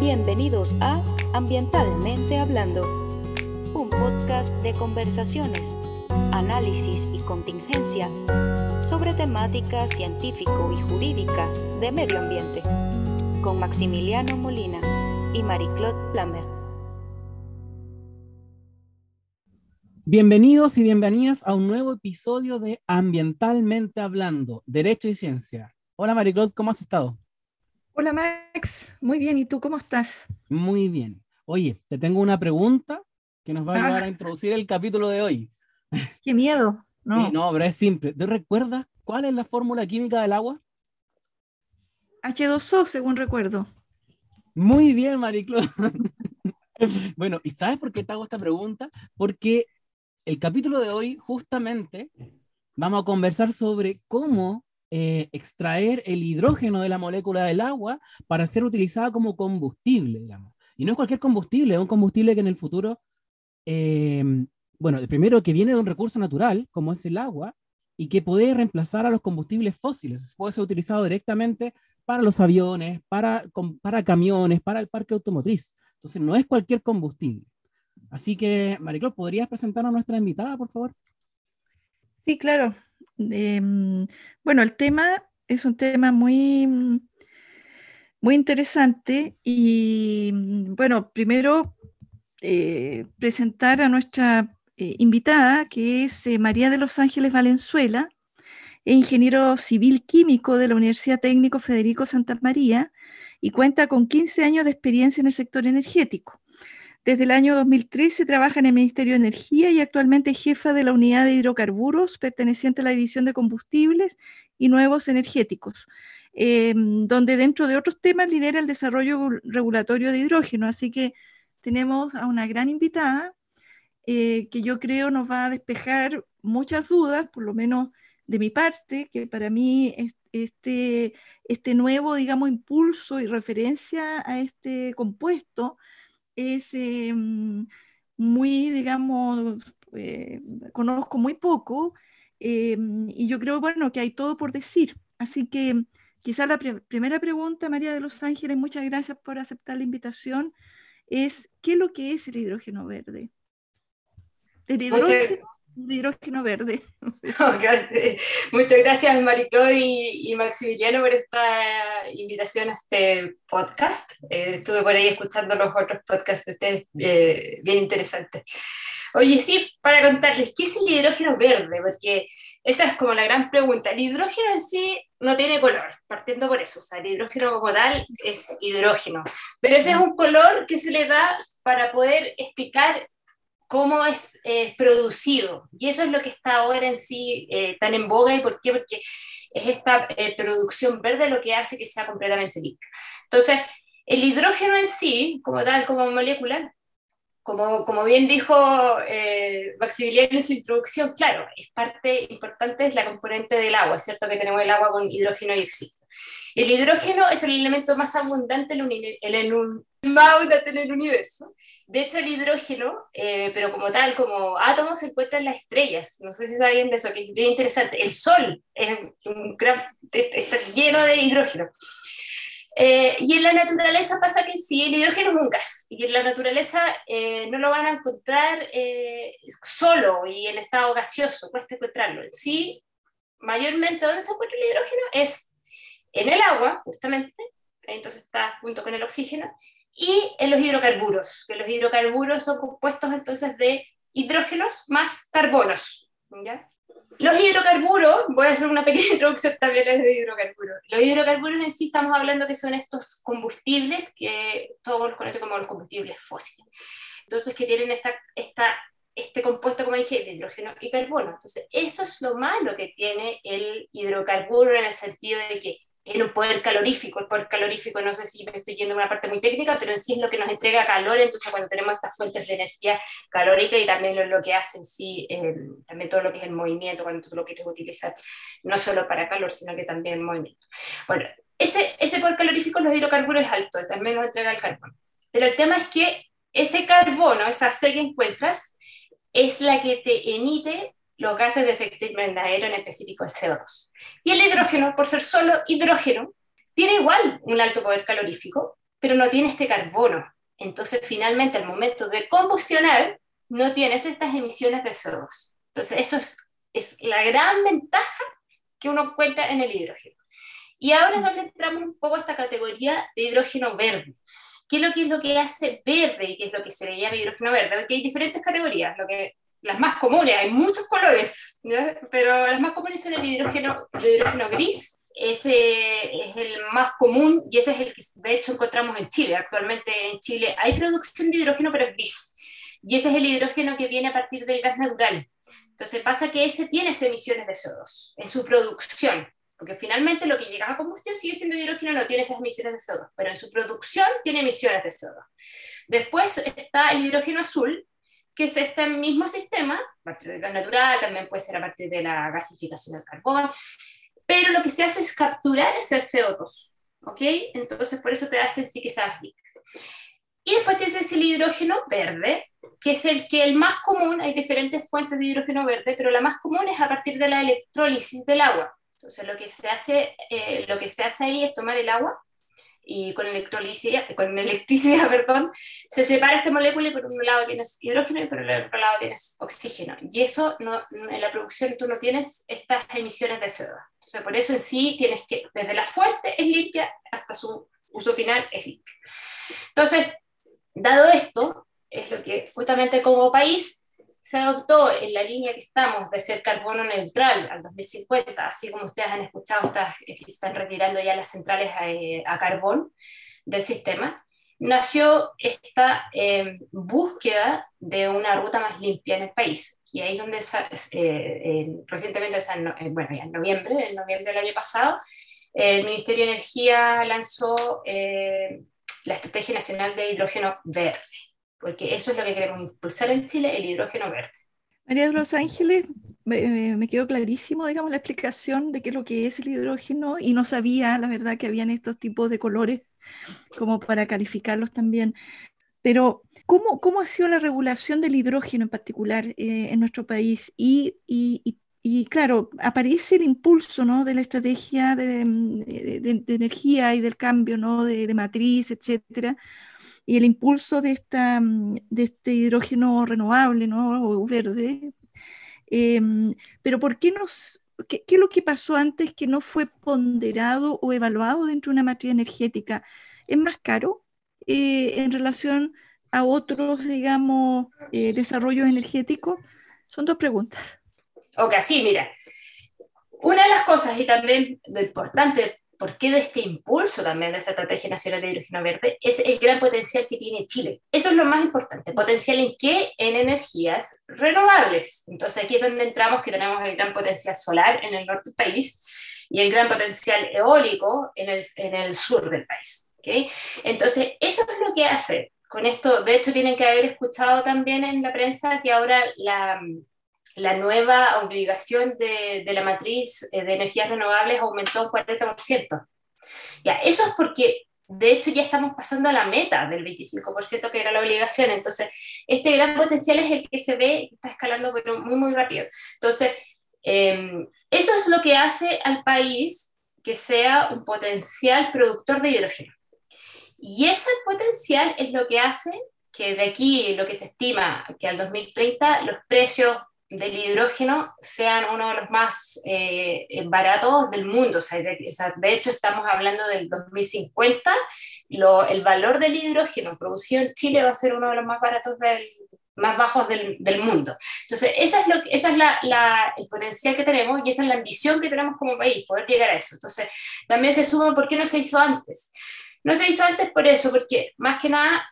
Bienvenidos a Ambientalmente Hablando, un podcast de conversaciones, análisis y contingencia sobre temáticas científico y jurídicas de medio ambiente, con Maximiliano Molina y Marie-Claude Plamer. Bienvenidos y bienvenidas a un nuevo episodio de Ambientalmente Hablando, Derecho y Ciencia. Hola Marie-Claude, ¿cómo has estado? Hola Max, muy bien, ¿y tú cómo estás? Muy bien. Oye, te tengo una pregunta que nos va a ayudar a ah. introducir el capítulo de hoy. Qué miedo. No, no pero es simple. ¿Tú recuerdas cuál es la fórmula química del agua? H2O, según recuerdo. Muy bien, Mariclo. bueno, ¿y sabes por qué te hago esta pregunta? Porque el capítulo de hoy, justamente, vamos a conversar sobre cómo eh, extraer el hidrógeno de la molécula del agua para ser utilizada como combustible, digamos. Y no es cualquier combustible, es un combustible que en el futuro, eh, bueno, primero que viene de un recurso natural, como es el agua, y que puede reemplazar a los combustibles fósiles. Puede ser utilizado directamente para los aviones, para, para camiones, para el parque automotriz. Entonces, no es cualquier combustible. Así que, Mariclo, ¿podrías presentarnos a nuestra invitada, por favor? Sí, claro. Em, bueno, el tema es un tema muy, muy interesante y bueno, primero eh, presentar a nuestra eh, invitada, que es eh, María de los Ángeles Valenzuela, ingeniero civil químico de la Universidad Técnico Federico Santa María y cuenta con 15 años de experiencia en el sector energético. Desde el año 2013 trabaja en el Ministerio de Energía y actualmente es jefa de la unidad de hidrocarburos perteneciente a la División de Combustibles y Nuevos Energéticos, em, donde dentro de otros temas lidera el desarrollo regulatorio de hidrógeno. Así que tenemos a una gran invitada eh, que yo creo nos va a despejar muchas dudas, por lo menos de mi parte, que para mí este, este nuevo, digamos, impulso y referencia a este compuesto es em, muy, digamos, eh, conozco muy poco em, y yo creo, bueno, que hay todo por decir. Así que quizá la primera pregunta, María de los Ángeles, muchas gracias por aceptar la invitación, es ¿qué es lo que es el hidrógeno verde? El hidrógeno hidrógeno verde. Muchas gracias Maricó y, y, Maximiliano por esta invitación a este podcast. Eh, estuve por ahí escuchando los otros podcasts de ustedes, eh, bien interesantes. Oye, sí, para contarles, ¿qué es el hidrógeno verde? Porque esa es como la gran pregunta. El hidrógeno en sí no tiene color, partiendo por eso. O sea, el hidrógeno como tal es hidrógeno. Pero ese es un color que se le da para poder explicar cómo es eh, producido. Y eso es lo que está ahora en sí eh, tan en boga. ¿Y por qué? Porque es esta eh, producción verde lo que hace que sea completamente limpio. Entonces, el hidrógeno en sí, como tal, como molécula, como, como bien dijo Maximiliano en su introducción, claro, es parte importante, es la componente del agua, ¿cierto? Que tenemos el agua con hidrógeno y oxígeno. El hidrógeno es el elemento más abundante en el, en el universo. De hecho, el hidrógeno, eh, pero como tal, como átomo, se encuentra en las estrellas. No sé si saben de eso, que es bien interesante. El Sol es un está lleno de hidrógeno. Eh, y en la naturaleza pasa que sí, el hidrógeno es un gas, y en la naturaleza eh, no lo van a encontrar solo y en estado gaseoso, cuesta encontrarlo. Sí, mayormente donde se encuentra el hidrógeno es en el agua, justamente, entonces está junto con el oxígeno, y en los hidrocarburos, que los hidrocarburos son compuestos entonces de hidrógenos más carbonos. ¿ya? Los hidrocarburos, voy a hacer una pequeña introducción también a los hidrocarburos. Los hidrocarburos en sí estamos hablando que son estos combustibles que todos los conocen como los combustibles fósiles. Entonces, que tienen esta, esta, este compuesto, como dije, de hidrógeno y carbono. Entonces, eso es lo malo que tiene el hidrocarburo en el sentido de que tiene un poder calorífico. El poder calorífico, no sé si me estoy yendo a una parte muy técnica, pero en sí es lo que nos entrega calor. Entonces, cuando tenemos estas fuentes de energía calórica y también lo, lo que hace en sí, también todo lo que es el movimiento, cuando tú lo quieres utilizar, no solo para calor, sino que también movimiento. Bueno, ese, ese poder calorífico en los hidrocarburos es alto, también nos entrega el carbono. Pero el tema es que ese carbono, esa C que encuentras, es la que te emite los gases de efecto invernadero, en específico el CO2. Y el hidrógeno, por ser solo hidrógeno, tiene igual un alto poder calorífico, pero no tiene este carbono. Entonces, finalmente, al momento de combustionar, no tienes estas emisiones de CO2. Entonces, eso es, es la gran ventaja que uno encuentra en el hidrógeno. Y ahora es donde entramos un poco a esta categoría de hidrógeno verde. ¿Qué es lo que, es lo que hace verde y qué es lo que se le llama hidrógeno verde? Porque hay diferentes categorías. Lo que, las más comunes, hay muchos colores, pero las más comunes son el hidrógeno, el hidrógeno gris, ese es el más común y ese es el que de hecho encontramos en Chile. Actualmente en Chile hay producción de hidrógeno, pero es gris. Y ese es el hidrógeno que viene a partir del gas natural. Entonces pasa que ese tiene emisiones de CO2 en su producción, porque finalmente lo que llega a combustión sigue siendo hidrógeno, no tiene esas emisiones de CO2, pero en su producción tiene emisiones de CO2. Después está el hidrógeno azul, que es este mismo sistema, a partir del gas natural, también puede ser a partir de la gasificación del carbón, pero lo que se hace es capturar ese CO2, ¿ok? Entonces por eso te hacen sí que Y después tienes el hidrógeno verde, que es el que el más común, hay diferentes fuentes de hidrógeno verde, pero la más común es a partir de la electrólisis del agua. Entonces lo que se hace, eh, lo que se hace ahí es tomar el agua y con electricidad, con electricidad perdón, se separa esta molécula y por un lado tienes hidrógeno y por el otro lado tienes oxígeno. Y eso no, en la producción tú no tienes estas emisiones de CO2. Entonces por eso en sí tienes que, desde la fuente es limpia hasta su uso final es limpio. Entonces, dado esto, es lo que justamente como país se adoptó en la línea que estamos de ser carbono neutral al 2050, así como ustedes han escuchado, está, están retirando ya las centrales a, carbón del sistema, nació esta eh, búsqueda de una ruta más limpia en el país. Y ahí es donde eh, recientemente, eh, bueno, ya en noviembre, en noviembre del año pasado, el Ministerio de Energía lanzó la Estrategia Nacional de Hidrógeno Verde porque eso es lo que queremos impulsar en Chile, el hidrógeno verde. María de los Ángeles, me, quedó clarísimo, digamos, la explicación de qué es lo que es el hidrógeno y no sabía, la verdad, que habían estos tipos de colores como para calificarlos también. Pero, ¿cómo, cómo ha sido la regulación del hidrógeno en particular eh, en nuestro país? Y, y, y, claro, aparece el impulso ¿no? de la estrategia de, de, de energía y del cambio ¿no? de, matriz, etcétera y el impulso de, esta, mm, de este hidrógeno renovable, ¿no? O verde. Em, pero ¿por qué nos... ¿Qué, es lo que pasó antes que no fue ponderado o evaluado dentro de una matriz energética? ¿Es más caro eh, en relación a otros, digamos, eh, desarrollos energéticos? Son dos preguntas. Ok, sí, mira. Una de las cosas, y también lo importante ¿por qué de este impulso también de esta Estrategia Nacional de Hidrógeno Verde? Es el gran potencial que tiene Chile. Eso es lo más importante. ¿Potencial en qué? En energías renovables. Entonces aquí es donde entramos, que tenemos el gran potencial solar en el norte del país y el gran potencial eólico en el, en el sur del país. ¿okay? Entonces, eso es lo que hace. Con esto, de hecho, tienen que haber escuchado también en la prensa que ahora la, la nueva obligación de, de la matriz eh, de energías renovables aumentó un 40%. Ya, eso es porque de hecho ya estamos pasando a la meta del 25% que era la obligación, entonces este gran potencial es el que se ve, está escalando pero muy, muy rápido. Entonces, em, eso es lo que hace al país que sea un potencial productor de hidrógeno. Y ese potencial es lo que hace que de aquí lo que se estima que al 2030 los precios del hidrógeno sean uno de los más eh, baratos del mundo. O sea, de, hecho, estamos hablando del 2050. Lo, el valor del hidrógeno producido en Chile va a ser uno de los más baratos del, más bajos del, del mundo. Entonces, esa es, lo, esa es la, la, el potencial que tenemos y esa es la ambición que tenemos como país, poder llegar a eso. Entonces, también se suma por qué no se hizo antes. No se hizo antes por eso, porque más que nada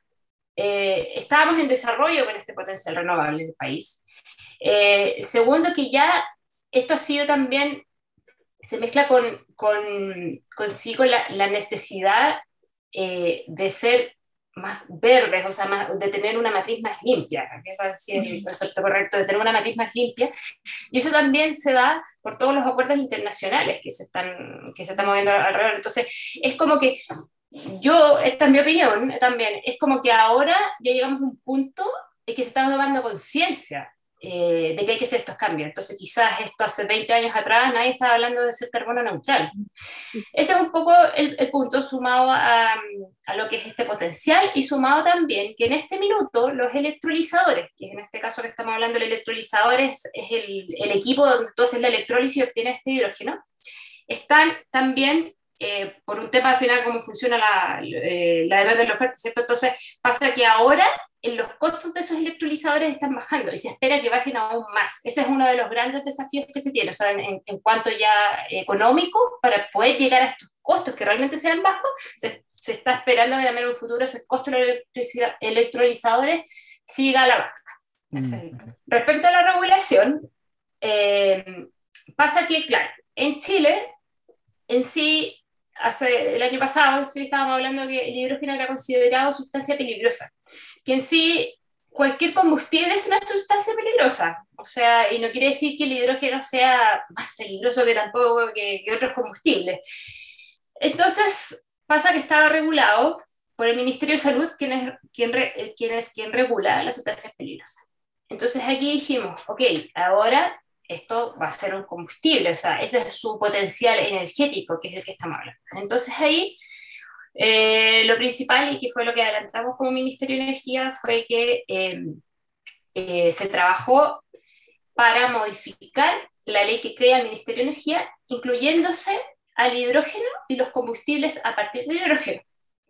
eh, estábamos en desarrollo con este potencial renovable en el país eh, segundo, que ya esto ha sido también, se mezcla con, con consigo la, la necesidad eh, de ser más verdes, o sea, más, de tener una matriz más limpia, que es así el concepto correcto, de tener una matriz más limpia. Y eso también se da por todos los acuerdos internacionales que se están, que se están moviendo alrededor. Entonces, es como que yo, esta es mi opinión también, es como que ahora ya llegamos a un punto en que se está tomando conciencia eh, de que hay que hacer estos cambios. Entonces, quizás esto hace 20 años atrás nadie estaba hablando de ser carbono neutral. Ese es un poco el, punto sumado a, a, lo que es este potencial y sumado también que en este minuto los electrolizadores, que en este caso que estamos hablando, el electrolizador es, el, el, equipo donde tú haces la electrólisis y obtienes este hidrógeno, están también eh, por un tema al final cómo funciona la, eh, la demanda de la oferta, ¿cierto? Entonces pasa que ahora en los costos de esos electrolizadores están bajando y se espera que bajen aún más. Ese es uno de los grandes desafíos que se tiene, o sea, en, en cuanto ya económico, para poder llegar a estos costos que realmente sean bajos, se, se está esperando que también en un futuro ese costo de los electrolizadores siga a la baja. Mm. Respecto a la regulación, eh, pasa que, claro, en Chile en sí hace el año pasado sí estábamos hablando que el hidrógeno era considerado sustancia peligrosa, que en sí cualquier combustible es una sustancia peligrosa, o sea, y no quiere decir que el hidrógeno sea más peligroso que tampoco que, otros combustibles. Entonces, pasa que estaba regulado por el Ministerio de Salud, quien es quien, quien, es quien regula las sustancias peligrosas. Entonces aquí dijimos, ok, ahora esto va a ser un combustible, o sea, ese es su potencial energético, que es el que estamos hablando. Entonces ahí eh, lo principal, y que fue lo que adelantamos como Ministerio de Energía, fue que em, eh, se trabajó para modificar la ley que crea el Ministerio de Energía, incluyéndose al hidrógeno y los combustibles a partir de hidrógeno.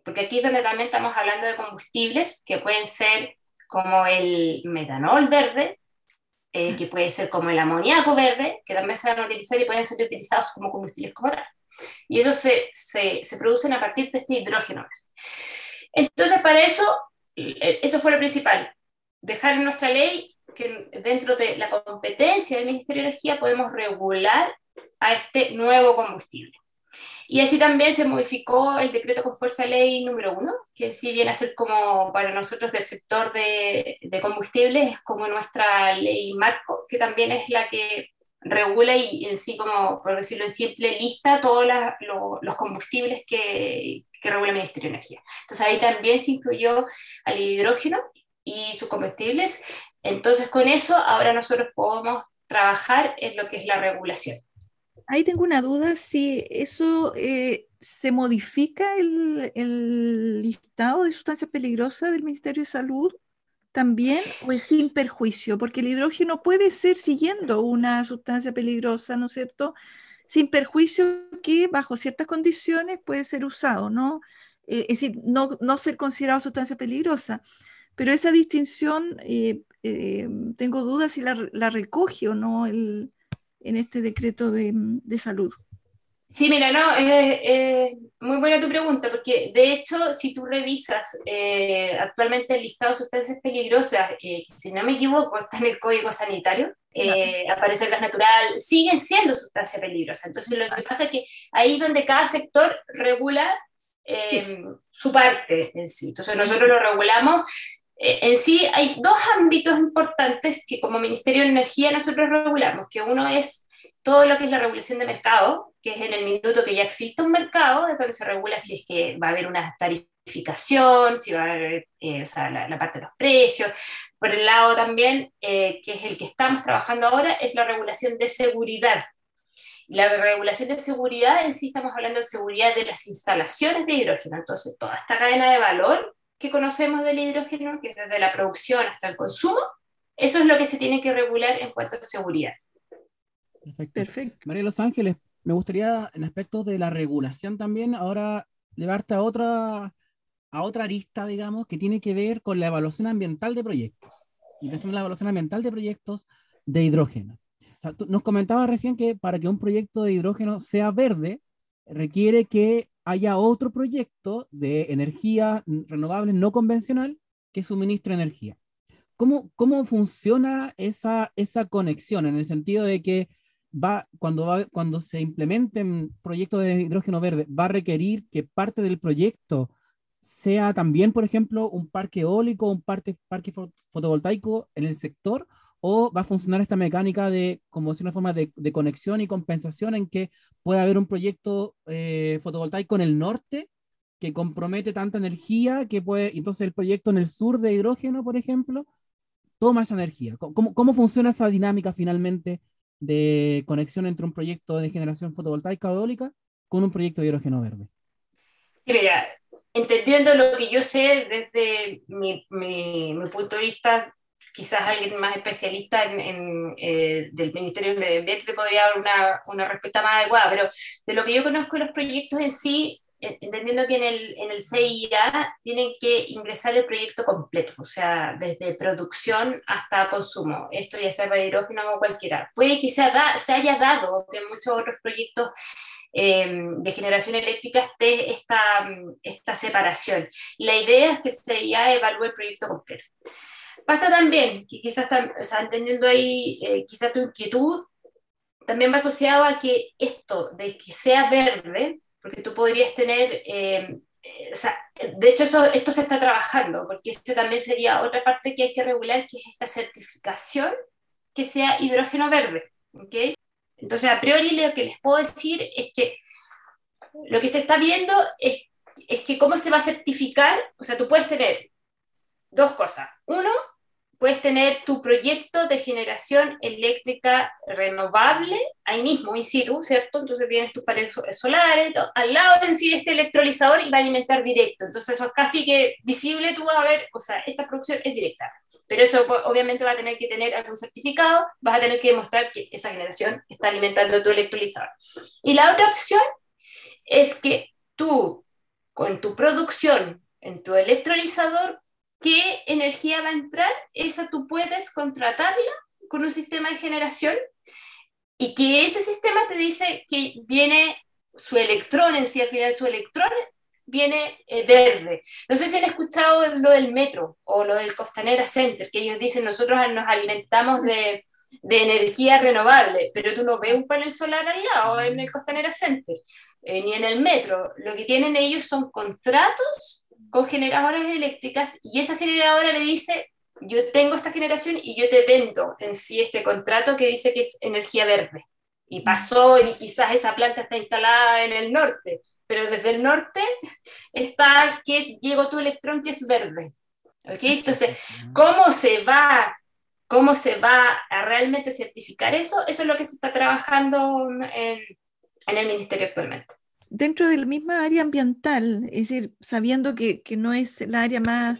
Porque aquí es donde también estamos hablando de combustibles que pueden ser como el metanol verde, eh, que puede ser como el amoníaco verde, que también se van a utilizar y pueden ser utilizados como combustibles como tal. Y eso se, se, se producen a partir de este hidrógeno. Entonces, para eso, eh, eso fue lo principal, dejar en nuestra ley que dentro de la competencia del Ministerio de Energía podemos regular a este nuevo combustible. Y así también se modificó el decreto con fuerza de ley número uno, que si viene a ser como para nosotros del sector de, de combustibles, es como nuestra ley marco, que también es la que regula y en sí, como por decirlo en simple, lista todos los combustibles que, que regula el Ministerio de Energía. Entonces ahí también se incluyó al hidrógeno y sus combustibles. Entonces con eso ahora nosotros podemos trabajar en lo que es la regulación. Ahí tengo una duda, si eso eh, se modifica el, listado de sustancias peligrosas del Ministerio de Salud también o es sin perjuicio, porque el hidrógeno puede ser siguiendo una sustancia peligrosa, ¿no es cierto? Sin perjuicio que bajo ciertas condiciones puede ser usado, ¿no? Eh, es decir, no, no, ser considerado sustancia peligrosa. Pero esa distinción, eh, tengo dudas si la recoge o no el, en este decreto de, de salud? Sí, mira, no, es muy buena tu pregunta, porque de hecho, si tú revisas eh, actualmente el listado de sustancias peligrosas, eh, si no me equivoco, está en el Código Sanitario, eh, aparece el gas natural, siguen siendo sustancias peligrosas. Entonces, lo que pasa es que ahí es donde cada sector regula su parte en sí. Entonces, nosotros lo regulamos eh, en sí hay dos ámbitos importantes que como Ministerio de Energía nosotros regulamos, que uno es todo lo que es la regulación de mercado, que es en el minuto que ya existe un mercado, donde se regula si es que va a haber una tarificación, si va a haber eh, la, parte de los precios. Por el lado también, eh, que es el que estamos trabajando ahora, es la regulación de seguridad. La regulación de seguridad, en sí estamos hablando de seguridad de las instalaciones de hidrógeno. Entonces, toda esta cadena de valor que conocemos del hidrógeno, que es desde la producción hasta el consumo, eso es lo que se tiene que regular en cuanto a seguridad. Perfecto. María Los Ángeles, me gustaría en aspectos de la regulación también, ahora llevarte a otra, a otra arista, digamos, que tiene que ver con la evaluación ambiental de proyectos. Y pensando en la evaluación ambiental de proyectos de hidrógeno. nos comentabas recién que para que un proyecto de hidrógeno sea verde, requiere que haya otro proyecto de energía renovable no convencional que suministre energía. ¿Cómo, cómo funciona esa, esa conexión en el sentido de que va, cuando, va, cuando se implementen proyectos de hidrógeno verde, va a requerir que parte del proyecto sea también, por ejemplo, un parque eólico, un parque, parque fotovoltaico en el sector, o va a funcionar esta mecánica de, como si una forma de, de, conexión y compensación en que puede haber un proyecto eh, fotovoltaico en el norte que compromete tanta energía que puede, entonces el proyecto en el sur de hidrógeno, por ejemplo, toma esa energía? ¿Cómo, cómo funciona esa dinámica finalmente de conexión entre un proyecto de generación fotovoltaica eólica con un proyecto de hidrógeno verde? Sí, mira, entendiendo lo que yo sé desde mi, mi, mi punto de vista, quizás alguien más especialista en, eh, del Ministerio del Medio Ambiente podría dar una, una, respuesta más adecuada, pero de lo que yo conozco los proyectos en sí, entendiendo que en el, en el CIA tienen que ingresar el proyecto completo, o sea, desde producción hasta consumo, esto ya sea para hidrógeno o cualquiera. Puede que se, se haya dado que en muchos otros proyectos eh, de generación eléctrica esté esta, esta separación. La idea es que CIA evalúe el proyecto completo. Pasa también, que quizás, o sea, entendiendo ahí eh, quizás tu inquietud, también va asociado a que esto de que sea verde, porque tú podrías tener, eh, eh, o sea, de hecho eso, esto se está trabajando, porque ese también sería otra parte que hay que regular, que es esta certificación que sea hidrógeno verde. ¿okay? Entonces, a priori lo que les puedo decir es que lo que se está viendo es, es que cómo se va a certificar, o sea, tú puedes tener dos cosas. Uno, puedes tener tu proyecto de generación eléctrica renovable ahí mismo, in situ, ¿cierto? Entonces tienes tus paneles solares, al lado de en sí este electrolizador y va a alimentar directo. Entonces eso es casi que visible, tú vas a ver, o sea, esta producción es directa. Pero eso obviamente va a tener que tener algún certificado, vas a tener que demostrar que esa generación está alimentando tu electrolizador. Y la otra opción es que tú, con tu producción en tu electrolizador, qué energía va a entrar, esa tú puedes contratarla con un sistema de generación y que ese sistema te dice que viene su electrón en sí, al final su electrón viene eh, verde. No sé si han escuchado lo del metro o lo del Costanera Center, que ellos dicen nosotros nos alimentamos de, de energía renovable, pero tú no ves un panel solar al lado en el Costanera Center, eh, ni en el metro. Lo que tienen ellos son contratos con generadoras eléctricas y esa generadora le dice, yo tengo esta generación y yo te vendo en sí este contrato que dice que es energía verde. Y pasó y quizás esa planta está instalada en el norte, pero desde el norte está que es, llegó tu electrón que es verde. ¿Okay? Entonces, ¿cómo se va? ¿Cómo se va a realmente certificar eso? Eso es lo que se está trabajando en, en el ministerio actualmente dentro de la misma área ambiental, es decir, sabiendo que, que, no es la área más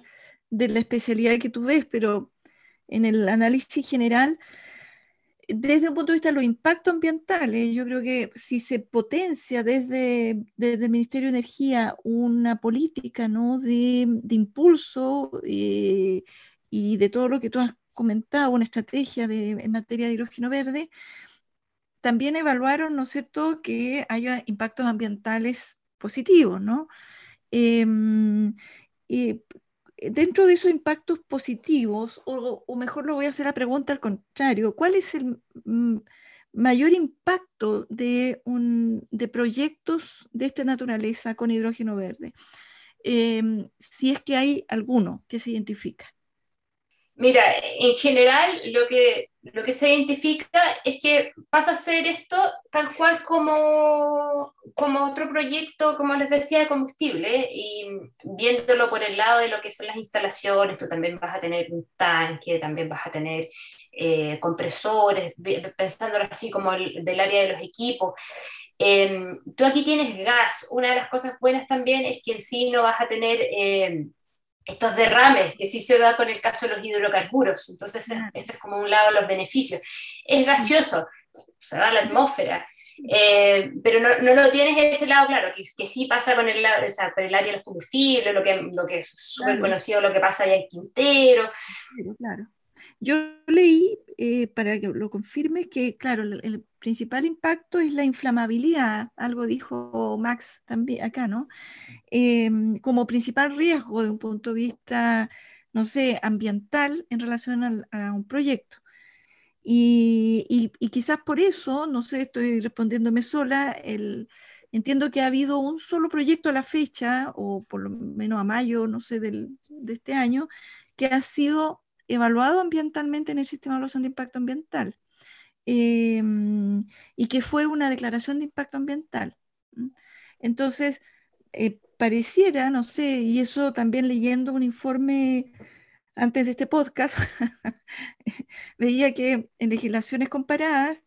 de la especialidad que tú ves, pero en el análisis general, desde un punto de vista de los impactos ambientales, yo creo que si se potencia desde, desde el Ministerio de Energía una política ¿no? de, de impulso eh, y de todo lo que tú has comentado, una estrategia de, en materia de hidrógeno verde, también evaluaron, ¿no es cierto?, que haya impactos ambientales positivos, ¿no? Em, y dentro de esos impactos positivos, o, mejor lo voy a hacer la pregunta al contrario, ¿cuál es el mayor impacto de, un, de proyectos de esta naturaleza con hidrógeno verde? Em, si es que hay alguno que se identifica. Mira, en general lo que, lo que se identifica es que pasa a ser esto tal cual como, como otro proyecto, como les decía, de combustible, y viéndolo por el lado de lo que son las instalaciones, tú también vas a tener un tanque, también vas a tener eh, compresores, pensándolo así como el, del área de los equipos. Em, tú aquí tienes gas, una de las cosas buenas también es que en sí no vas a tener... Em, estos derrames, que sí se da con el caso de los hidrocarburos. Entonces, ese, es como un lado de los beneficios. Es gaseoso, se va a la atmósfera, eh, pero no, no, lo tienes ese lado, claro, que, que sí pasa con el, o sea, el área de los combustibles, lo que, lo que es súper conocido, lo que pasa allá en Quintero. Claro. Yo leí, eh, para que lo confirme, que, claro, el, principal impacto es la inflamabilidad, algo dijo Max también acá, ¿no? Em, como principal riesgo de un punto de vista, no sé, ambiental en relación a, un proyecto. Y, y, quizás por eso, no sé, estoy respondiéndome sola, el, entiendo que ha habido un solo proyecto a la fecha, o por lo menos a mayo, no sé, del, de este año, que ha sido evaluado ambientalmente en el sistema de evaluación de impacto ambiental em, y que fue una declaración de impacto ambiental. Entonces, eh, pareciera, no sé, y eso también leyendo un informe antes de este podcast, veía que en legislaciones comparadas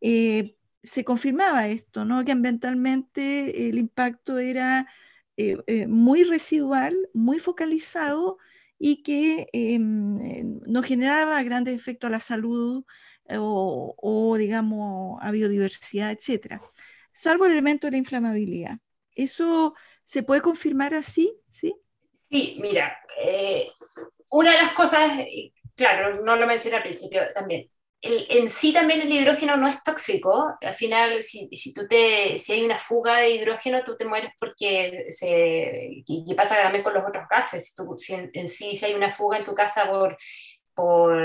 eh, se confirmaba esto, ¿no? que ambientalmente el impacto era eh, muy residual, muy focalizado y que em, no generaba grandes efectos a la salud o, o, digamos, a biodiversidad, etc. Salvo el elemento de la inflamabilidad. ¿Eso se puede confirmar así? Sí, sí mira, una de las cosas, claro, no lo mencioné al principio también, en sí también el hidrógeno no es tóxico. Al final, si, si, tú te, si hay una fuga de hidrógeno, tú te mueres porque se... Y, pasa también con los otros gases. Si, en, sí si hay una fuga en tu casa por, por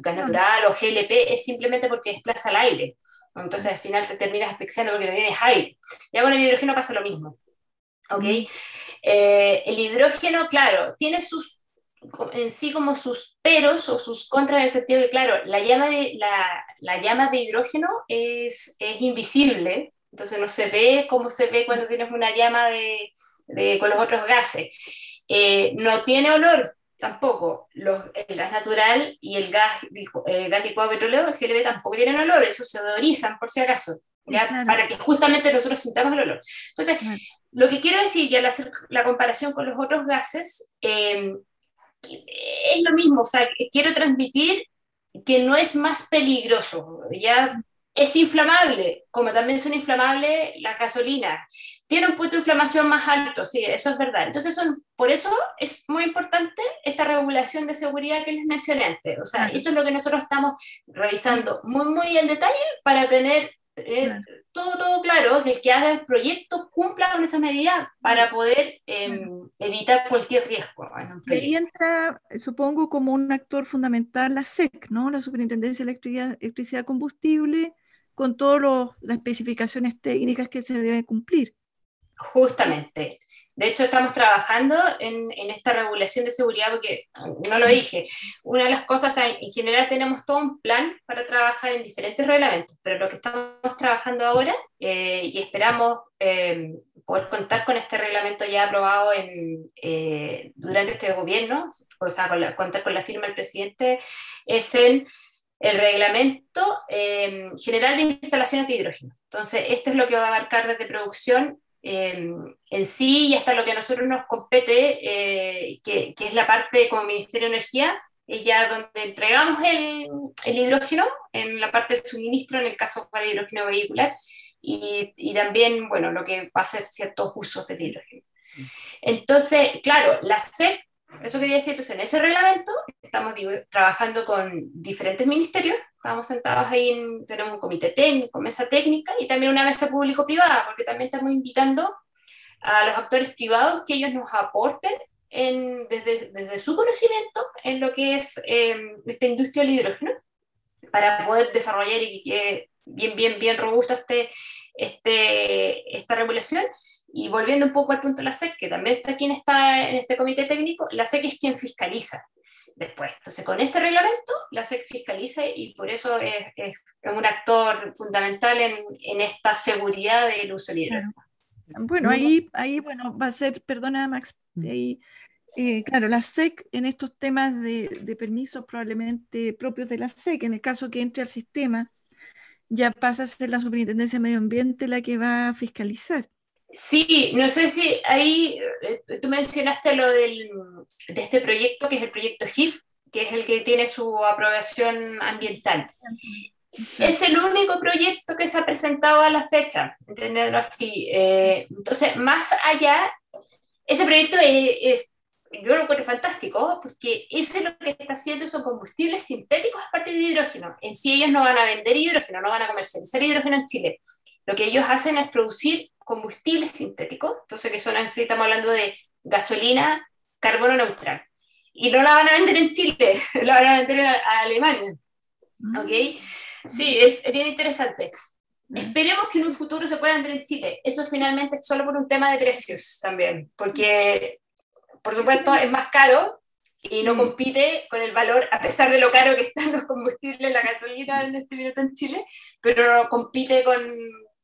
gas natural o GLP, es simplemente porque desplaza el aire. Entonces al final te terminas asfixiando porque no tienes aire. Ya con el hidrógeno pasa lo mismo. ¿Ok? Eh, el hidrógeno, claro, tiene sus en sí como sus peros o sus contras en el sentido de, claro, la llama de, la, la llama de hidrógeno es, es, invisible, entonces no se ve como se ve cuando tienes una llama de, de con los otros gases. Eh, no tiene olor tampoco. Los, el gas natural y el gas, el gas licuado petróleo, el GLB, tampoco tienen olor, eso se odorizan por si acaso. ¿ya? para que justamente nosotros sintamos el olor. Entonces, lo que quiero decir, ya al hacer la comparación con los otros gases, eh, es lo mismo, o sea, quiero transmitir que no es más peligroso, ya es inflamable, como también son inflamables la gasolina. Tiene un punto de inflamación más alto, sí, eso es verdad. Entonces, son, por eso es muy importante esta regulación de seguridad que les mencioné antes. O sea, eso es lo que nosotros estamos revisando muy, muy en detalle para tener eh, todo, todo claro, que el que haga el proyecto cumpla con esa medida para poder em, evitar cualquier riesgo. Y ahí entra, supongo, como un actor fundamental la SEC, ¿no? La Superintendencia de Electricidad, Electricidad Combustible, con todas las especificaciones técnicas que se deben cumplir. Justamente. De hecho, estamos trabajando en, esta regulación de seguridad porque, no lo dije, una de las cosas, en general tenemos todo un plan para trabajar en diferentes reglamentos, pero lo que estamos trabajando ahora eh, y esperamos eh, poder contar con este reglamento ya aprobado eh, durante este gobierno, o sea, con la, contar con la firma del presidente, es el reglamento eh, general de instalaciones de hidrógeno. Entonces, esto es lo que va a abarcar desde producción Em, en sí y hasta lo que a nosotros nos compete, eh, que, que, es la parte como Ministerio de Energía, ya donde entregamos el, el, hidrógeno en la parte del suministro, en el caso para el hidrógeno vehicular, y, y también, bueno, lo que va a ser ciertos usos del hidrógeno. Entonces, claro, la SEC eso quería decir, entonces en ese reglamento estamos trabajando con diferentes ministerios, estamos sentados ahí, en, tenemos un comité técnico, mesa técnica y también una mesa público-privada, porque también estamos invitando a los actores privados que ellos nos aporten en, desde, desde, su conocimiento en lo que es eh, esta industria del hidrógeno, para poder desarrollar y que quede bien, bien, bien robusta este, este, esta regulación y volviendo un poco al punto de la SEC, que también está quien está en este comité técnico, la SEC es quien fiscaliza después. Entonces, con este reglamento, la SEC fiscaliza y por eso es, es un actor fundamental en, en, esta seguridad del uso libre. Bueno, ahí, ahí bueno, va a ser, perdona Max, mm. ahí, eh, claro, la SEC en estos temas de, de, permisos probablemente propios de la SEC, en el caso que entre al sistema, ya pasa a ser la Superintendencia de Medio Ambiente la que va a fiscalizar. Sí, no sé si ahí eh, tú mencionaste lo del, de este proyecto, que es el proyecto GIF, que es el que tiene su aprobación ambiental. Es el único proyecto que se ha presentado a la fecha, entenderlo así. Eh, entonces, más allá, ese proyecto es, yo lo encuentro fantástico, porque ese lo que está haciendo son combustibles sintéticos a partir de hidrógeno. En sí ellos no van a vender hidrógeno, no van a comercializar hidrógeno en Chile. Lo que ellos hacen es producir combustibles sintéticos, entonces que son así, estamos hablando de gasolina, carbono neutral. Y no la van a vender en Chile, la van a vender a, Alemania. Mm. ¿Ok? Sí, es, bien interesante. Mm. Esperemos que en un futuro se pueda vender en Chile. Eso finalmente es solo por un tema de precios también, porque por supuesto es más caro y no compite con el valor, a pesar de lo caro que están los combustibles, la gasolina en este minuto en Chile, pero compite con,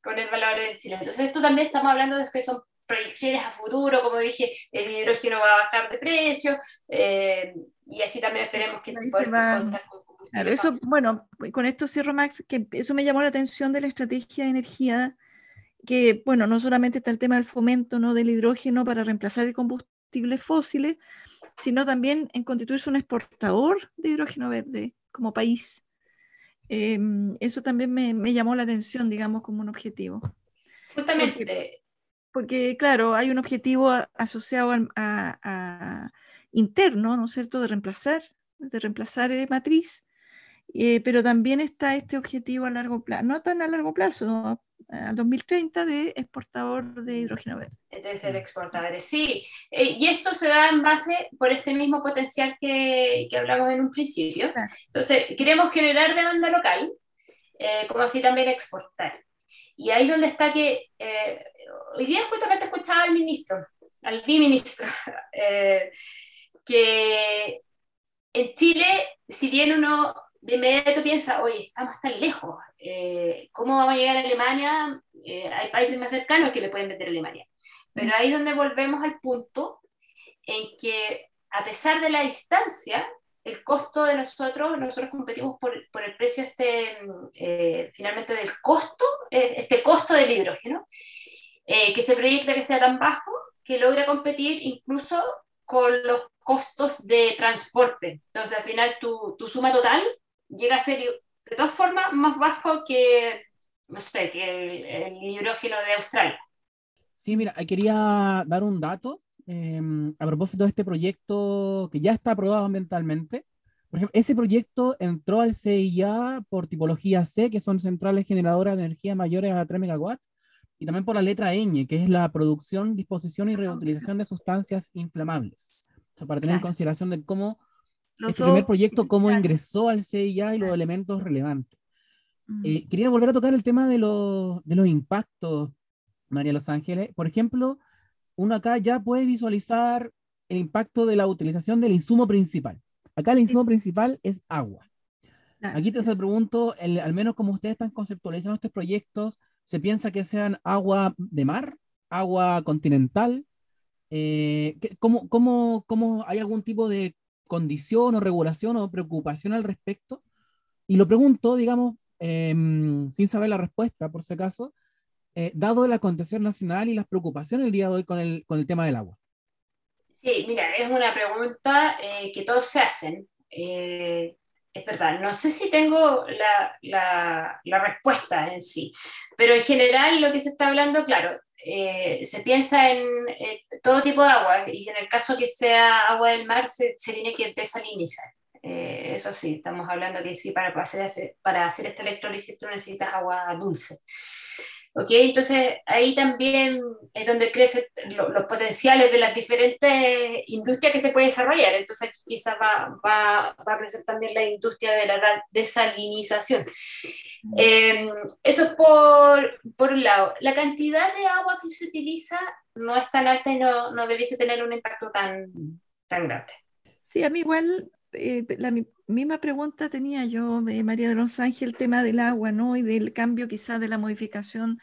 con el valor en Chile. Entonces, esto también estamos hablando de que son proyecciones a futuro, como dije, el hidrógeno va a bajar de precio, eh, y así también esperemos que se contar con Claro, eso, bueno, con esto cierro, Max, que eso me llamó la atención de la estrategia de energía, que, bueno, no solamente está el tema del fomento ¿no? del hidrógeno para reemplazar el combustible fósiles, sino también en constituirse un exportador de hidrógeno verde como país. Em, eso también me, llamó la atención, digamos, como un objetivo. Justamente. Porque, claro, hay un objetivo asociado a, interno, ¿no es cierto?, de reemplazar, de reemplazar eh, matriz, eh, pero también está este objetivo a largo plazo, no tan a largo plazo, al 2030 de exportador de hidrógeno verde. De ser exportadores, sí. Eh, y esto se da en base por este mismo potencial que, que hablamos en un principio. Entonces, queremos generar demanda local, eh, como así también exportar. Y ahí donde está que, hoy día justamente escuchaba al ministro, al biministro, que en Chile, si bien uno de inmediato piensa, oye, estamos tan lejos, eh, ¿cómo vamos a llegar a Alemania? Eh, hay países más cercanos que le pueden meter a Alemania. Pero ahí es donde volvemos al punto en que a pesar de la distancia, el costo de nosotros, nosotros competimos por, por el precio este, eh, finalmente del costo, este costo del hidrógeno, que se proyecta que sea tan bajo que logra competir incluso con los costos de transporte. Entonces, al final, tu, tu suma total llega a ser de todas formas más bajo que, no sé, que el, hidrógeno de Australia. Sí, mira, quería dar un dato em, a propósito de este proyecto que ya está aprobado ambientalmente. Por ejemplo, ese proyecto entró al CIA por tipología C, que son centrales generadoras de energía mayores a 3 megawatts, y también por la letra ñ, que es la producción, disposición y reutilización de sustancias inflamables. O sea, para tener en consideración de cómo este primer proyecto, cómo ingresó al CIA y los elementos relevantes. Mm. Eh, quería volver a tocar el tema de los, de los impactos, María Los Ángeles. Por ejemplo, uno acá ya puede visualizar el impacto de la utilización del insumo principal. Acá el insumo principal es agua. Aquí te pregunto, al menos como ustedes están conceptualizando estos proyectos, ¿se piensa que sean agua de mar, agua continental? Eh, ¿cómo, cómo, cómo, hay algún tipo de condición o regulación o preocupación al respecto? Y lo pregunto, digamos, em, sin saber la respuesta, por si acaso, eh, dado el acontecer nacional y las preocupaciones el día de hoy con el, con el tema del agua. Sí, mira, es una pregunta eh, que todos se hacen. Eh, es verdad, no sé si tengo la, la, la, respuesta en sí, pero en general lo que se está hablando, claro, eh, se piensa en todo tipo de agua y en el caso que sea agua del mar se, se tiene que desalinizar. Eh, eso sí, estamos hablando que sí, para hacer, para hacer este electrolisis tú necesitas agua dulce. ¿Ok? Entonces ahí también es donde crecen los potenciales de las diferentes industrias que se pueden desarrollar. Entonces aquí quizás va, va, va, a crecer también la industria de la desalinización. Eh, eso por, por un lado. La cantidad de agua que se utiliza no es tan alta y no, no debiese tener un impacto tan, tan grande. Sí, a mí igual eh, la misma pregunta tenía yo, eh, María de los Ángeles, el tema del agua, ¿no? Y del cambio quizás de la modificación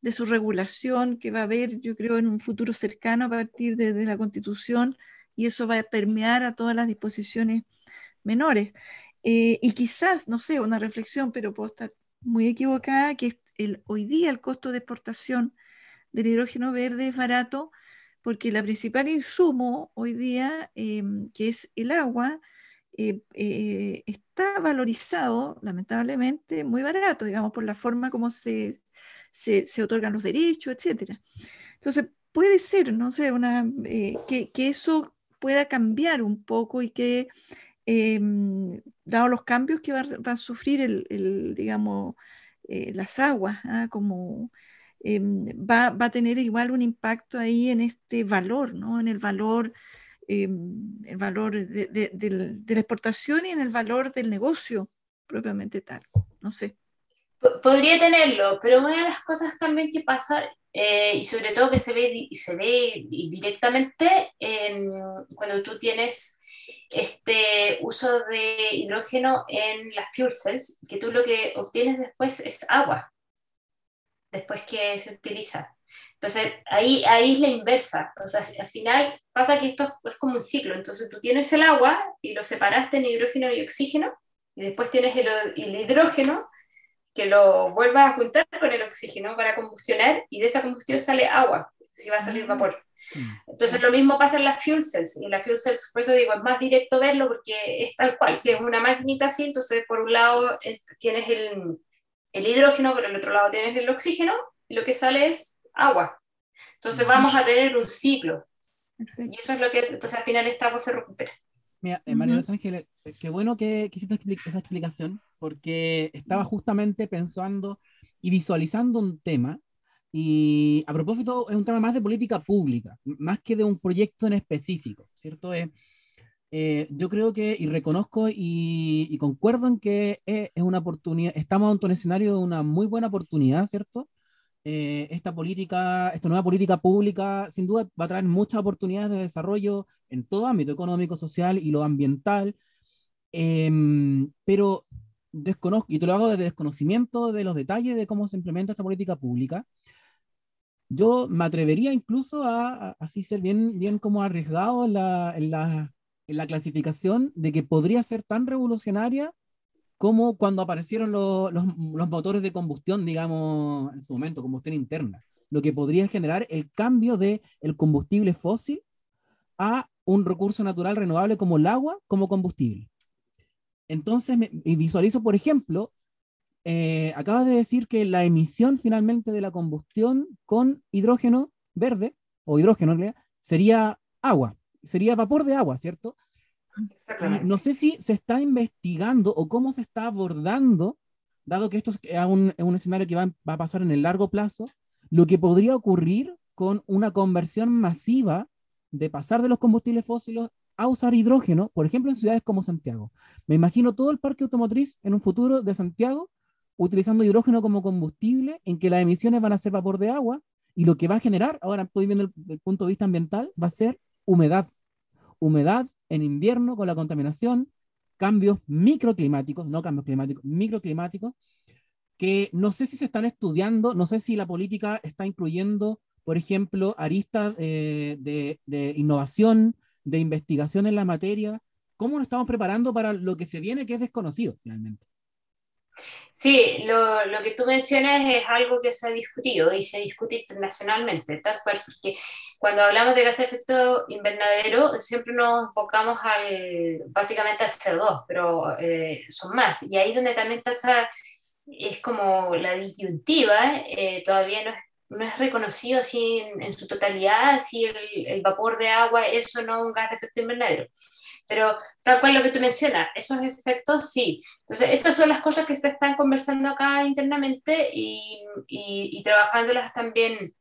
de su regulación que va a haber, yo creo, en un futuro cercano a partir de, la Constitución, y eso va a permear a todas las disposiciones menores. Eh, y quizás, no sé, una reflexión, pero puedo estar muy equivocada, que el, hoy día el costo de exportación del hidrógeno verde es barato porque la principal insumo hoy día, em, que es el agua, eh, eh, está valorizado, lamentablemente, muy barato, digamos, por la forma como se, se, otorgan los derechos, etc. Entonces, puede ser, no sé, una, eh, que, que, eso pueda cambiar un poco y que, dado los cambios que va, a sufrir el, digamos, las aguas, ¿ah? como va, va, a tener igual un impacto ahí en este valor, ¿no? En el valor Em, el valor de, la exportación y en el valor del negocio propiamente tal. No sé. Podría tenerlo, pero una de las cosas también que pasa, eh, y sobre todo que se ve, se ve directamente cuando tú tienes este uso de hidrógeno en las fuel cells, que tú lo que obtienes después es agua, después que se utiliza. Entonces, ahí, ahí es la inversa. O sea, al final pasa que esto es como un ciclo. Entonces, tú tienes el agua y lo separaste en hidrógeno y oxígeno, y después tienes el, el hidrógeno que lo vuelvas a juntar con el oxígeno para combustionar, y de esa combustión sale agua, si va a salir vapor. Mm. Entonces lo mismo pasa en las fuel cells, y en las fuel cells, por eso digo, es más directo verlo porque es tal cual, si es una maquinita así, entonces por un lado tienes el, el hidrógeno, pero el otro lado tienes el oxígeno, y lo que sale es agua. Entonces vamos a tener un ciclo. Y eso es lo que, entonces al final esta agua se recupera. Mira, eh, María Los Ángeles, eh, qué bueno que quisiste esa explicación, porque estaba justamente pensando y visualizando un tema, y a propósito, es un tema más de política pública, más que de un proyecto en específico, ¿cierto? Eh, yo creo que, y reconozco y, y concuerdo en que es, es, una oportunidad, estamos ante un escenario de una muy buena oportunidad, ¿cierto? Eh, esta política, esta nueva política pública, sin duda va a traer muchas oportunidades de desarrollo en todo ámbito económico, social y lo ambiental, em, pero desconozco, y te lo hago desde desconocimiento de los detalles de cómo se implementa esta política pública. Yo me atrevería incluso a, así ser bien, bien como arriesgado en la, la, en la clasificación de que podría ser tan revolucionaria como cuando aparecieron los, los, motores de combustión, digamos, en su momento, combustión interna, lo que podría generar el cambio de el combustible fósil a un recurso natural renovable como el agua como combustible. Entonces, me, visualizo, por ejemplo, eh, acabas de decir que la emisión finalmente de la combustión con hidrógeno verde, o hidrógeno sería agua, sería vapor de agua, ¿cierto? No sé si se está investigando o cómo se está abordando, dado que esto es un, escenario que va, va, a pasar en el largo plazo, lo que podría ocurrir con una conversión masiva de pasar de los combustibles fósiles a usar hidrógeno, por ejemplo, en ciudades como Santiago. Me imagino todo el parque automotriz en un futuro de Santiago utilizando hidrógeno como combustible, en que las emisiones van a ser vapor de agua, y lo que va a generar, ahora estoy viendo el, el punto de vista ambiental, va a ser humedad. Humedad en invierno con la contaminación, cambios microclimáticos, no cambios climáticos, microclimáticos, que no sé si se están estudiando, no sé si la política está incluyendo, por ejemplo, aristas eh, de, de, innovación, de investigación en la materia. ¿Cómo nos estamos preparando para lo que se viene que es desconocido finalmente? Sí, lo, lo, que tú mencionas es algo que se ha discutido y se discute internacionalmente, tal cual, porque cuando hablamos de gas de efecto invernadero siempre nos enfocamos al, básicamente al CO2, pero eh, son más. Y ahí donde también está, es como la disyuntiva, eh, todavía no es, no es, reconocido así en, en, su totalidad si el, el vapor de agua es o no un gas de efecto invernadero. Pero tal cual lo que tú mencionas, esos efectos sí. Entonces, esas son las cosas que se están conversando acá internamente y, y, y trabajándolas también.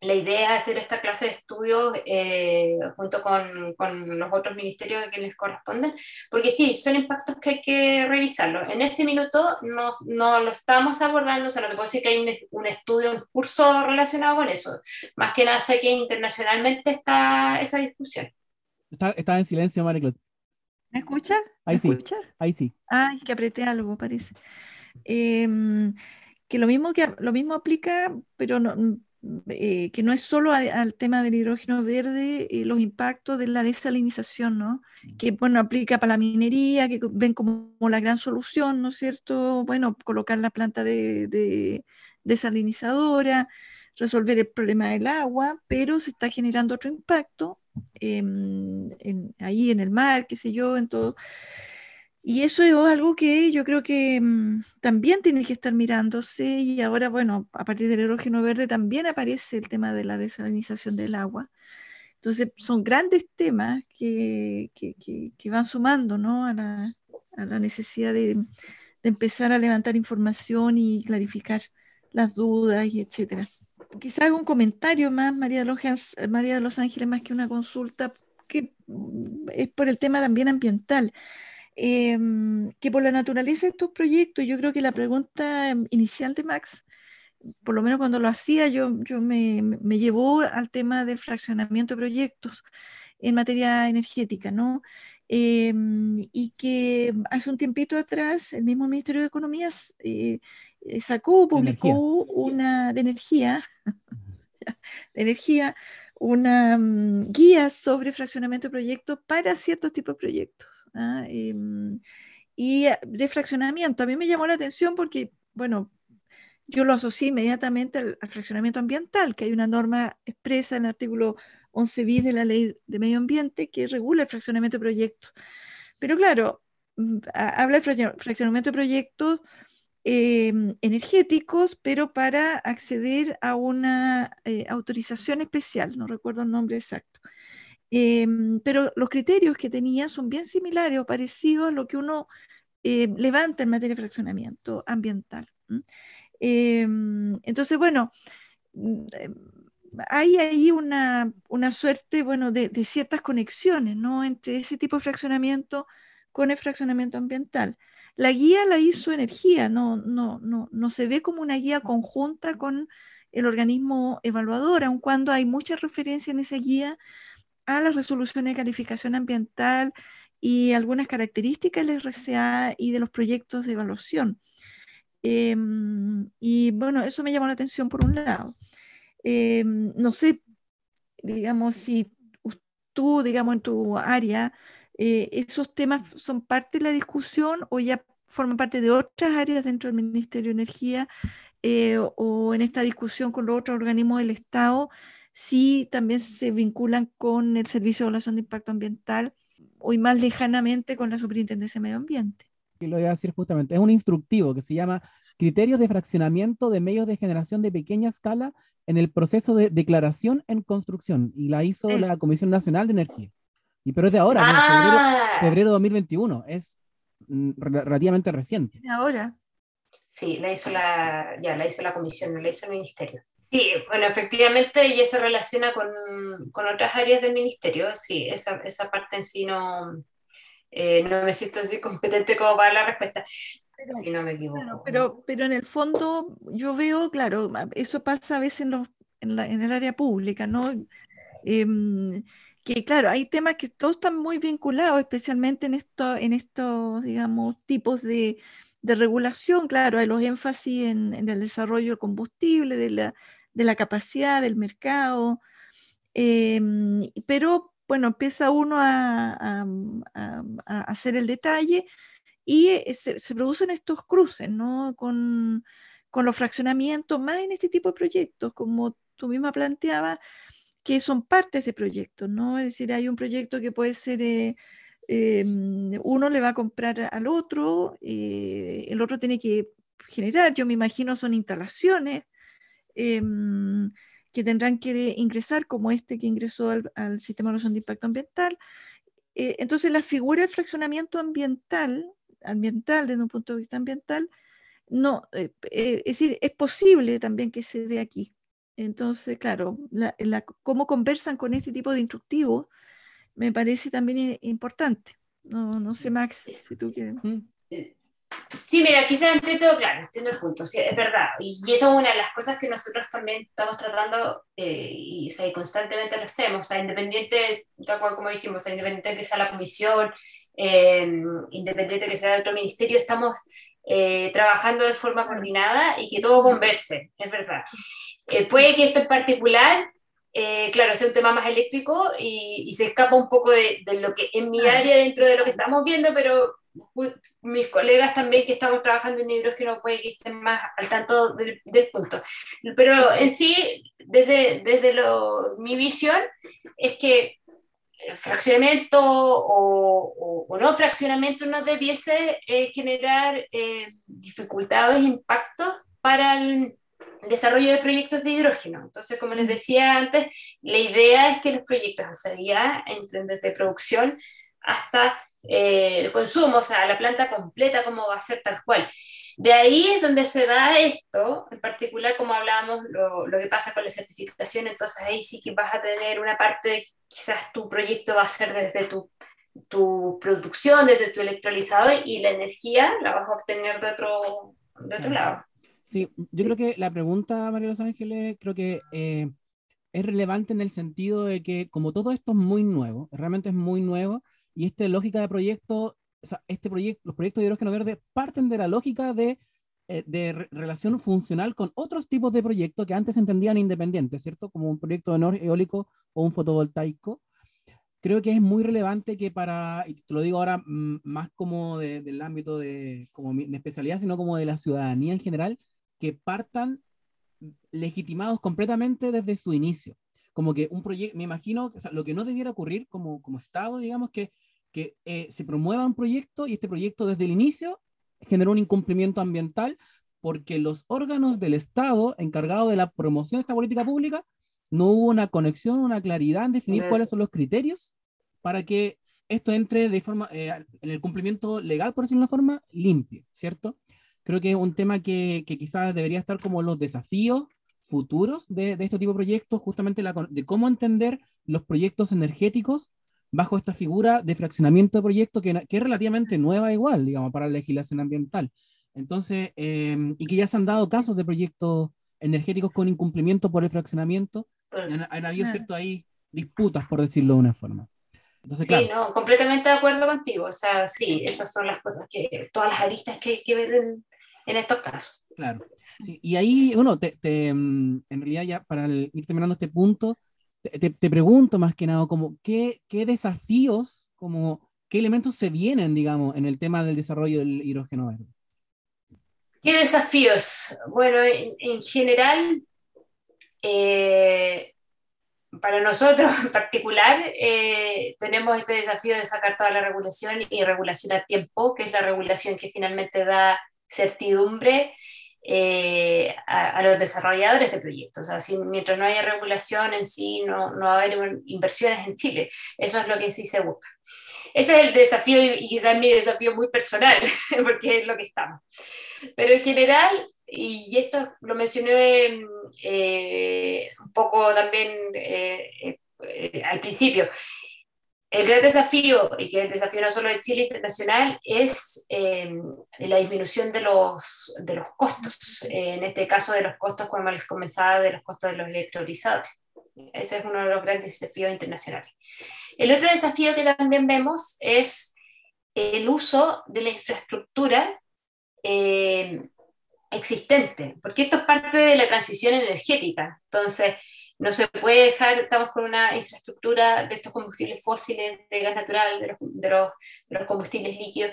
La idea es hacer esta clase de estudios eh, junto con, con, los otros ministerios a quienes corresponden, porque sí, son impactos que hay que revisarlos. En este minuto no, no lo estamos abordando, o sea, no te puedo decir que hay un, un, estudio, un curso relacionado con eso. Más que nada sé que internacionalmente está esa discusión. Está, está en silencio, María ¿Me escucha? Ahí ¿Me sí. escucha? Ahí sí. Ay, que apreté algo, parece. Eh, que lo mismo que lo mismo aplica, pero no, eh, que no es solo a, al tema del hidrógeno verde y los impactos de la desalinización, ¿no? Que bueno, aplica para la minería, que ven como, como la gran solución, ¿no es cierto? Bueno, colocar la planta de, de desalinizadora, resolver el problema del agua, pero se está generando otro impacto eh, en, ahí en el mar, qué sé yo, en todo. Y eso es algo que yo creo que um, también tiene que estar mirándose y ahora, bueno, a partir del hidrógeno verde también aparece el tema de la desalinización del agua. Entonces, son grandes temas que, que, que, que van sumando ¿no? a, la, a, la, necesidad de, de, empezar a levantar información y clarificar las dudas y etcétera quizá haga un comentario más, María de, los, María de los Ángeles, más que una consulta, que es por el tema también ambiental. Eh, que por la naturaleza de estos proyectos, yo creo que la pregunta inicial de Max, por lo menos cuando lo hacía, yo, yo me, me llevó al tema del fraccionamiento de proyectos en materia energética, ¿no? Eh, y que hace un tiempito atrás el mismo Ministerio de Economía eh, sacó, publicó energía. una de energía, de energía, una mm, guía sobre fraccionamiento de proyectos para ciertos tipos de proyectos. ¿ah? Em, y eh, de fraccionamiento, a mí me llamó la atención porque, bueno, yo lo asocié inmediatamente al, fraccionamiento ambiental, que hay una norma expresa en el artículo 11 bis de la ley de medio ambiente que regula el fraccionamiento de proyectos. Pero claro, mm, habla de fraccionamiento de proyectos em, energéticos, pero para acceder a una eh, autorización especial, no recuerdo el nombre exacto. Em, pero los criterios que tenía son bien similares o parecidos a lo que uno eh, levanta en materia de fraccionamiento ambiental. Em, entonces, bueno, mm, em, hay ahí una, una suerte bueno, de, de, ciertas conexiones ¿no? entre ese tipo de fraccionamiento con el fraccionamiento ambiental. La guía la hizo energía, no, no, no, no se ve como una guía conjunta con el organismo evaluador, aun cuando hay mucha referencia en esa guía a las resoluciones de calificación ambiental y algunas características del RCA y de los proyectos de evaluación. Em, y bueno, eso me llamó la atención por un lado. Em, no sé, digamos, si tú, digamos, en tu área, eh, esos temas son parte de la discusión o ya forman parte de otras áreas dentro del Ministerio de Energía eh, o en esta discusión con los otros organismos del Estado, si también se vinculan con el Servicio de Evaluación de Impacto Ambiental o más lejanamente con la Superintendencia de Medio Ambiente lo voy a decir justamente, es un instructivo que se llama Criterios de fraccionamiento de medios de generación de pequeña escala en el proceso de declaración en construcción y la hizo la Comisión Nacional de Energía. Y pero es de ahora, ah. febrero, de 2021, es mm, relativamente reciente. De ahora. Sí, la hizo la, ya, la hizo la comisión, no la hizo el ministerio. Sí, bueno, efectivamente ya se relaciona con, con otras áreas del ministerio, sí, esa, esa parte en sí no, eh, no me siento así competente como para la respuesta. Pero, si no me equivoco. pero, pero en el fondo yo veo, claro, eso pasa a veces en, los, en, la, en el área pública, ¿no? Em, que claro, hay temas que todos están muy vinculados, especialmente en, esto, en estos, digamos, tipos de, de regulación, claro, hay los énfasis en, en, el desarrollo del combustible, de la, de la capacidad del mercado, eh, pero bueno, empieza uno a, hacer el detalle y eh, se, producen estos cruces, ¿no? Con, los fraccionamientos, más en este tipo de proyectos, como tú misma planteabas, que son partes de proyectos, ¿no? Es decir, hay un proyecto que puede ser, eh, em, uno le va a comprar al otro, eh, el otro tiene que generar, yo me imagino son instalaciones, que tendrán que ingresar, como este que ingresó al, sistema de evaluación de impacto ambiental. Eh, entonces, la figura del fraccionamiento ambiental, ambiental desde un punto de vista ambiental, no, eh, eh, es decir, es posible también que se dé aquí. Entonces, claro, la, cómo conversan con este tipo de instructivos me parece también importante. No, no sé, Max, si tú quieres. Sí, mira, quizás ante todo, claro, entiendo el punto, sí, es verdad. Y, eso es una de las cosas que nosotros también estamos tratando eh, y, o sea, constantemente lo hacemos, o sea, independiente, tal cual como dijimos, independiente de que sea la comisión, eh, independiente de que sea otro ministerio, estamos eh, trabajando de forma coordinada y que todo converse, es verdad. puede que esto en particular claro, sea un tema más eléctrico y, y, se escapa un poco de, de, lo que en mi área dentro de lo que estamos viendo, pero mis colegas también que estamos trabajando en hidrógeno puede que estén más al tanto del, punto. Pero en sí, desde, desde lo, mi visión, es que fraccionamiento o, o, no fraccionamiento no debiese eh, generar eh, dificultades, impactos para el desarrollo de proyectos de hidrógeno. Entonces, como les decía antes, la idea es que los proyectos a entren desde producción hasta eh, el consumo, o sea, la planta completa, cómo va a ser tal cual. De ahí es donde se da esto, en particular como hablábamos, lo, lo, que pasa con la certificación, entonces ahí sí que vas a tener una parte, quizás tu proyecto va a ser desde tu, tu producción, desde tu electrolizador y la energía la vas a obtener de otro, de otro lado. Sí, yo creo que la pregunta, María Los Ángeles, creo que eh, es relevante en el sentido de que como todo esto es muy nuevo, realmente es muy nuevo, y esta lógica de proyecto, o sea, este proyecto, los proyectos de hidrógeno verde parten de la lógica de eh, de relación funcional con otros tipos de proyectos que antes se entendían independientes, ¿cierto? Como un proyecto de eólico o un fotovoltaico. Creo que es muy relevante que para, y te lo digo ahora mm, más como del ámbito de, como de especialidad, sino como de la ciudadanía en general, que partan legitimados completamente desde su inicio. Como que un proyecto, me imagino, o sea, lo que no debiera ocurrir como, como Estado, digamos, que, que eh, se promueva un proyecto y este proyecto desde el inicio generó un incumplimiento ambiental porque los órganos del Estado encargados de la promoción de esta política pública no hubo una conexión, una claridad en definir cuáles son los criterios para que esto entre de forma, eh, en el cumplimiento legal, por decirlo de una forma, limpia, ¿cierto? Creo que es un tema que, que quizás debería estar como los desafíos futuros de, de este tipo de proyectos, justamente la, de cómo entender los proyectos energéticos bajo esta figura de fraccionamiento de proyectos que, que, es relativamente nueva igual, digamos, para la legislación ambiental. Entonces, em, y que ya se han dado casos de proyectos energéticos con incumplimiento por el fraccionamiento, han, han habido, ¿cierto? Ahí disputas, por decirlo de una forma. Entonces, sí, no, completamente de acuerdo contigo. O sea, sí, esas son las cosas que, todas las aristas que hay que ver en, en estos casos. Claro. Sí. Y ahí, bueno, te, te, em, en realidad ya para ir terminando este punto, te, te, pregunto más que nada, como, ¿qué, ¿qué, desafíos, como, qué elementos se vienen, digamos, en el tema del desarrollo del hidrógeno verde? ¿Qué desafíos? Bueno, en, en general, eh, para nosotros en particular, eh, tenemos este desafío de sacar toda la regulación y regulación a tiempo, que es la regulación que finalmente da certidumbre eh, a, los desarrolladores de proyectos. O sea, mientras no haya regulación en sí, no, no va a haber inversiones en Chile. Eso es lo que sí se busca. Ese es el desafío y quizás mi desafío muy personal, porque es lo que estamos. Pero en general, y esto lo mencioné eh, un poco también eh, al principio, el gran desafío, y que es el desafío no solo de Chile internacional, es eh, la disminución de los, de los costos, en este caso de los costos, como les comenzaba, de los costos de los electrolizadores. Ese es uno de los grandes desafíos internacionales. El otro desafío que también vemos es el uso de la infraestructura eh, existente, porque esto es parte de la transición energética. Entonces, no se puede dejar, estamos con una infraestructura de estos combustibles fósiles, de gas natural, de los, de los, combustibles líquidos.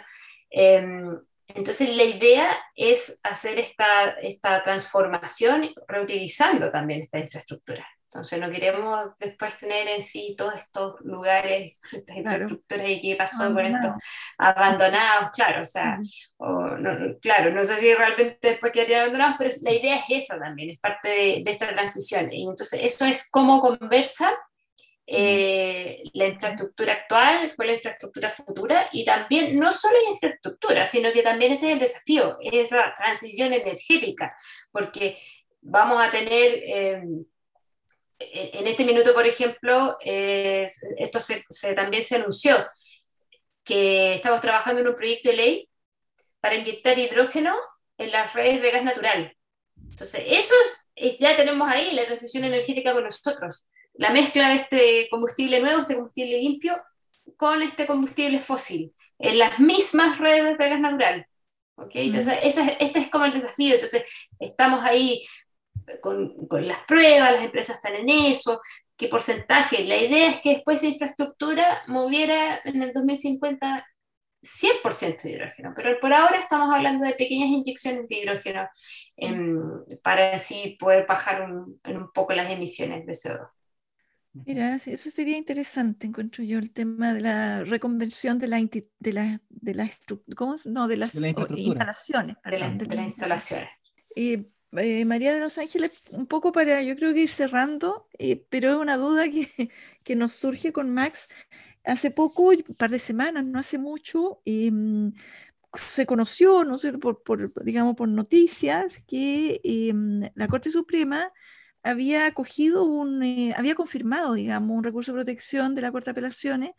Em, entonces la idea es hacer esta, esta transformación reutilizando también esta infraestructura. Entonces no queremos después tener en sí todos estos lugares, estas infraestructuras y qué pasó con estos abandonados, claro, o sea, no, claro, no sé si realmente después quedarían abandonados, pero la idea es esa también, es parte de, de esta transición. Y entonces eso es cómo conversa eh, la infraestructura actual con la infraestructura futura y también no solo la infraestructura, sino que también ese es el desafío, esa transición energética, porque vamos a tener... Eh, en este minuto, por ejemplo, esto se, también se anunció, que estamos trabajando en un proyecto de ley para inyectar hidrógeno en las redes de gas natural. Entonces, eso es, ya tenemos ahí la transición energética con nosotros. La mezcla de este combustible nuevo, este combustible limpio, con este combustible fósil, en las mismas redes de gas natural. ¿okay? Entonces, este es como el desafío. Entonces, estamos ahí con, con, las pruebas, las empresas están en eso, qué porcentaje. La idea es que después esa infraestructura moviera en el 2050 100% de hidrógeno, pero por ahora estamos hablando de pequeñas inyecciones de hidrógeno para así poder bajar un, en un poco las emisiones de CO2. Mira, eso sería interesante, encuentro yo, el tema de la reconversión de la, de la, de la ¿cómo? No, de las instalaciones. Perdón, de, las instalaciones. Y eh, María de los Ángeles, un poco para, yo creo que ir cerrando, eh, pero es una duda que, que, nos surge con Max. Hace poco, un par de semanas, no hace mucho, em, se conoció, no sé, por, digamos, por noticias, que em, la Corte Suprema había acogido un, eh, había confirmado, digamos, un recurso de protección de la Corte de Apelaciones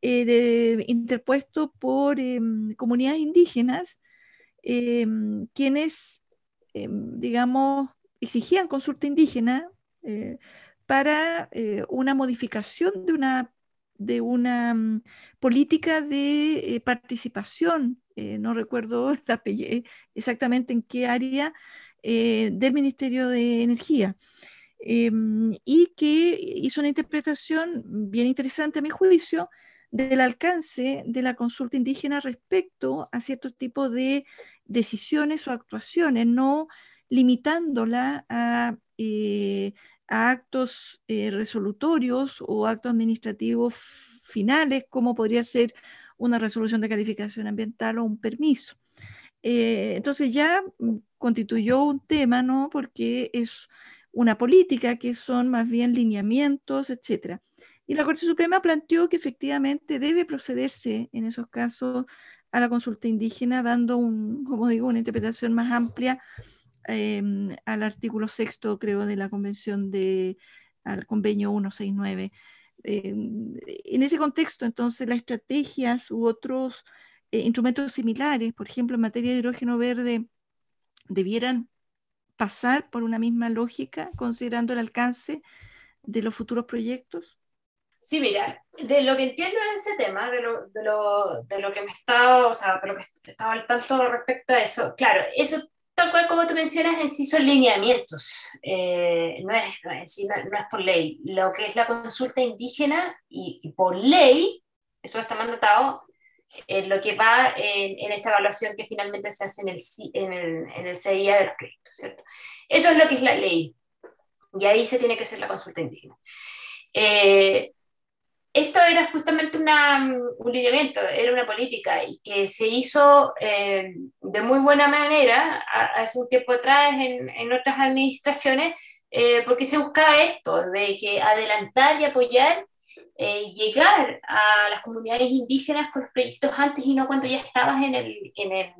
de, interpuesto por em, comunidades indígenas, quienes Em, digamos, exigían consulta indígena eh, para eh, una modificación de una, de una mm, política de eh, participación, no recuerdo exactamente en qué área, del Ministerio de Energía. Em, y que hizo una interpretación bien interesante a mi juicio del alcance de la consulta indígena respecto a ciertos tipos de decisiones o actuaciones, no limitándola a, eh, actos eh, resolutorios o actos administrativos finales, como podría ser una resolución de calificación ambiental o un permiso. Eh, entonces ya mm, constituyó un tema, ¿no? Porque es una política que son más bien lineamientos, etc. Y la Corte Suprema planteó que efectivamente debe procederse en esos casos a la consulta indígena, dando, un, como digo, una interpretación más amplia em, al artículo sexto, creo, de la Convención de, al convenio 169. Em, en ese contexto, entonces, las estrategias u otros eh, instrumentos similares, por ejemplo, en materia de hidrógeno verde, debieran pasar por una misma lógica, considerando el alcance de los futuros proyectos? Sí, mira, de lo que entiendo de ese tema, de lo, de lo, de lo que me estaba, o sea, de lo que estaba al tanto respecto a eso, claro, eso tal cual como tú mencionas, en sí son lineamientos, eh, no, es, no, es, no, es por ley. Lo que es la consulta indígena y, y por ley, eso está mandatado, en lo que va en, esta evaluación que finalmente se hace en el, en el, en el CIA de los proyectos, ¿cierto? Eso es lo que es la ley. Y ahí se tiene que hacer la consulta indígena. Eh, esto era justamente una, un lineamiento, era una política y que se hizo eh, de muy buena manera hace un tiempo atrás en, en otras administraciones, eh, porque se buscaba esto, de que adelantar y apoyar eh, llegar a las comunidades indígenas con los proyectos antes y no cuando ya estabas en el, en el,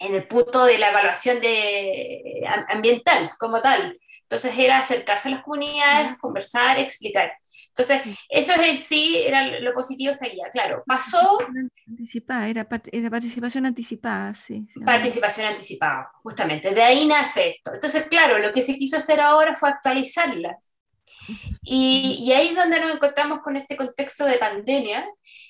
en el punto de la evaluación de, ambiental como tal. Entonces era acercarse a las comunidades, conversar, explicar. Entonces, eso en sí era lo positivo de esta guía. Claro, pasó... Anticipada, era, era participación anticipada, sí. Participación anticipada, justamente. De ahí nace esto. Entonces, claro, lo que se quiso hacer ahora fue actualizarla. Y, y, ahí es donde nos encontramos con este contexto de pandemia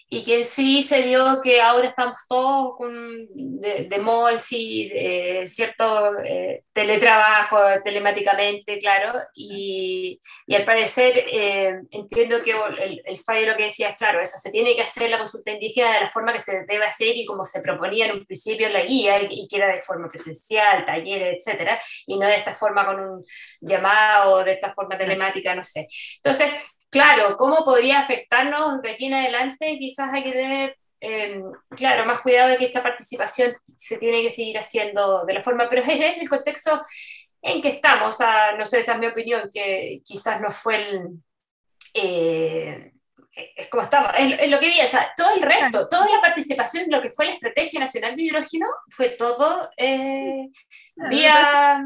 y que sí se dio que ahora estamos todos con, de, de modo en sí, eh, cierto eh, teletrabajo telemáticamente, claro, y, y al parecer eh, entiendo que el, el, fallo lo que decía es, claro, eso se tiene que hacer la consulta indígena de la forma que se debe hacer y como se proponía en un principio en la guía, y, y que era de forma presencial, talleres, etcétera, y no de esta forma con un llamado, de esta forma telemática, no sé. Entonces, claro, ¿cómo podría afectarnos de aquí en adelante? Quizás hay que tener, eh, claro, más cuidado de que esta participación se tiene que seguir haciendo de la forma, pero es el contexto en que estamos, o sea, no sé, esa es mi opinión, que quizás no fue el... Eh, es como estamos, es, es, lo que vi, o sea, todo el resto, toda la participación, lo que fue la Estrategia Nacional de Hidrógeno, fue todo eh, vía...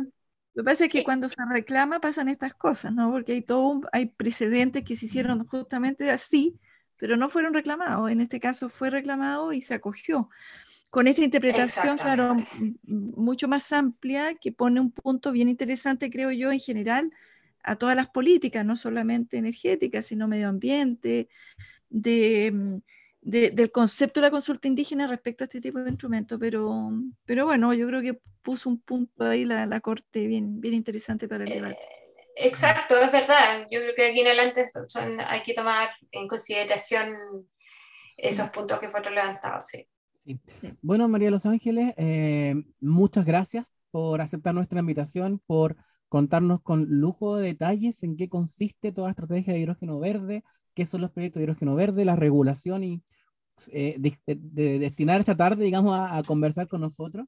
Lo que pasa es que sí. cuando se reclama pasan estas cosas, ¿no? Porque hay todo un, hay precedentes que se hicieron justamente así, pero no fueron reclamados. En este caso fue reclamado y se acogió. Con esta interpretación, claro, mucho más amplia, que pone un punto bien interesante, creo yo, en general, a todas las políticas, no solamente energéticas, sino medio ambiente, de, de, del concepto de la consulta indígena respecto a este tipo de instrumentos, pero, pero bueno, yo creo que puso un punto ahí la, la Corte bien, bien interesante para el debate. Eh, exacto, es verdad. Yo creo que aquí en adelante son, hay que tomar en consideración sí. esos puntos que fueron levantados. Sí. Sí. Bueno, María Los Ángeles, eh, muchas gracias por aceptar nuestra invitación, por contarnos con lujo de detalles en qué consiste toda la estrategia de hidrógeno verde, qué son los proyectos de hidrógeno verde, la regulación y eh, de, de, de, destinar esta tarde, digamos, a, a, conversar con nosotros.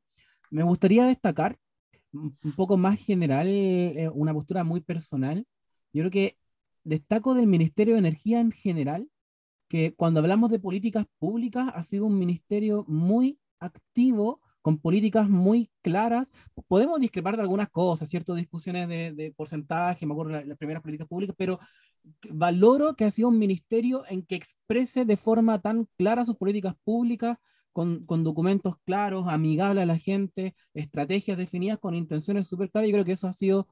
Me gustaría destacar un poco más general, eh, una postura muy personal. Yo creo que destaco del Ministerio de Energía en general, que cuando hablamos de políticas públicas ha sido un ministerio muy activo con políticas muy claras. Podemos discrepar de algunas cosas, ciertas discusiones de, de porcentaje, me acuerdo de las primeras políticas públicas, pero valoro que ha sido un ministerio en que exprese de forma tan clara sus políticas públicas, con, con documentos claros, amigables a la gente, estrategias definidas con intenciones súper claras. Yo creo que eso ha sido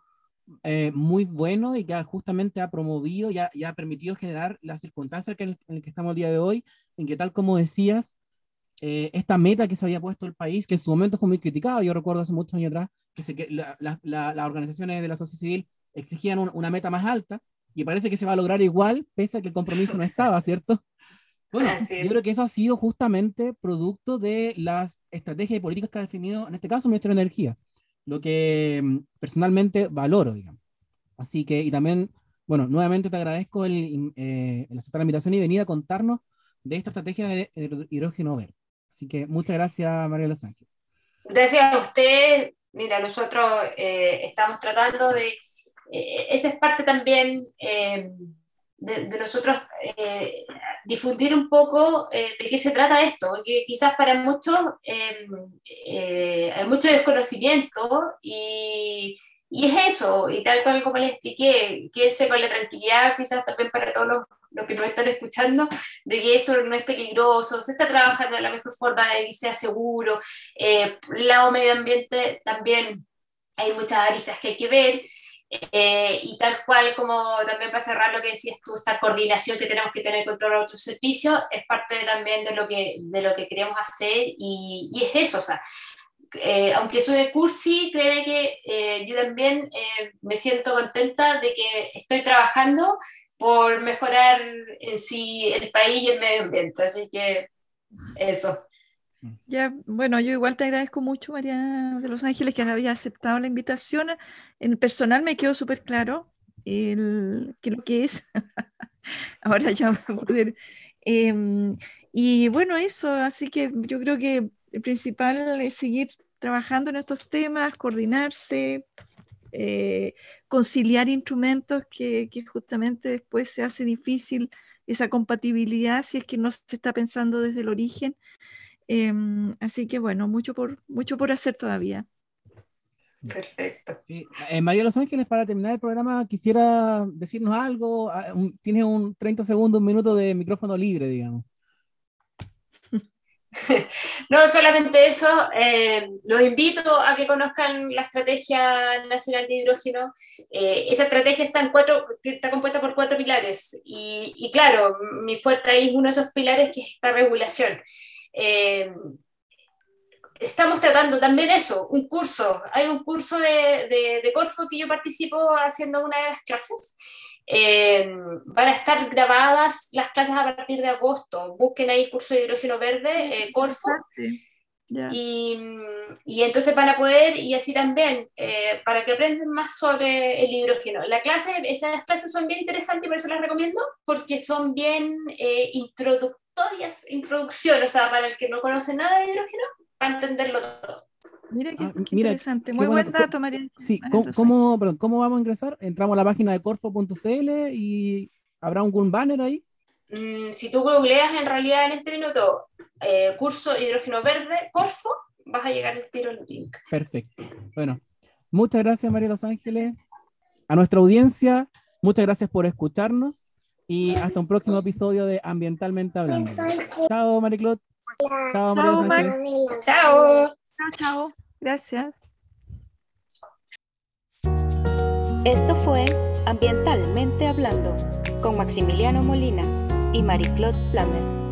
eh, muy bueno y que justamente ha promovido y ha, ha permitido generar las circunstancias que en, las que estamos el día de hoy, en que tal como decías, eh, esta meta que se había puesto el país, que en su momento fue muy criticada, yo recuerdo hace muchos años atrás, que, se, que las organizaciones de la sociedad civil exigían una meta más alta, y parece que se va a lograr igual, pese a que el compromiso no estaba, ¿cierto? Bueno, yo creo que eso ha sido justamente producto de las estrategias y políticas que ha definido, en este caso, el Ministerio de Energía, lo que mm, personalmente valoro, digamos. Así que, y también, bueno, nuevamente te agradezco el, eh, el aceptar la invitación y venir a contarnos de esta estrategia de hidrógeno verde. Así que muchas gracias, María Los Ángeles. Gracias a usted. Mira, nosotros eh, estamos tratando de... Eh, esa es parte también eh, de, nosotros eh, difundir un poco eh, de qué se trata esto, porque quizás para muchos eh, hay mucho desconocimiento y, y, es eso, y tal cual como les expliqué, quédense con la tranquilidad, quizás también para todos los, los, que nos están escuchando, de que esto no es peligroso, se está trabajando de la mejor forma de que sea seguro, lado medio ambiente también hay muchas aristas que hay que ver. Eh, y tal cual como también para cerrar lo que decías tú, esta coordinación que tenemos que tener con todos otros servicios es parte también de lo que, de lo que queremos hacer y, y es eso, o sea, eh, aunque soy cursi, creo que eh, yo también me siento contenta de que estoy trabajando por mejorar en sí el país y el medio ambiente, así que eso. Ya, bueno, yo igual te agradezco mucho, María de los Ángeles, que había aceptado la invitación. En personal me quedó súper claro el, que lo que es. Ahora ya voy a poder. Em, y bueno, eso, así que yo creo que el principal es seguir trabajando en estos temas, coordinarse, eh, conciliar instrumentos que, que justamente después se hace difícil esa compatibilidad si es que no se está pensando desde el origen Em, así que bueno, mucho por, mucho por hacer todavía. Perfecto. Sí. Eh, María Los Ángeles, para terminar el programa, quisiera decirnos algo. Ah, tienes un 30 segundos, un minuto de micrófono libre, digamos. No, solamente eso. Eh, los invito a que conozcan la Estrategia Nacional de Hidrógeno. Eh, esa estrategia está, en cuatro, está compuesta por cuatro pilares. Y, y, claro, mi fuerte ahí es uno de esos pilares que es esta regulación. Eh, estamos tratando también eso, un curso. Hay un curso de, de, Corfo que yo participo haciendo una de las clases. Eh, van a estar grabadas las clases a partir de agosto. Busquen ahí curso de hidrógeno verde, eh, Y, y, entonces van a poder, y así también, eh, para que aprendan más sobre el hidrógeno. La clase, esas clases son bien interesantes y por eso las recomiendo, porque son bien introductorias introducción, o sea, para el que no conoce nada de hidrógeno, para entenderlo todo. Mira qué, ah, interesante, muy buen dato, María. Sí, ¿cómo, ¿cómo, vamos a ingresar? Entramos a la página de corfo.cl y habrá algún banner ahí. Mm, si tú googleas en realidad en este minuto eh, curso hidrógeno verde, Corfo, vas a llegar al tiro el link. Perfecto. Bueno, muchas gracias María Los Ángeles. A nuestra audiencia, muchas gracias por escucharnos y hasta un próximo episodio de Ambientalmente Hablando. Chao, Mariclot. Chao, María Chao. Chao, chao. Gracias. Esto fue Ambientalmente Hablando con Maximiliano Molina y Mariclot Plamer.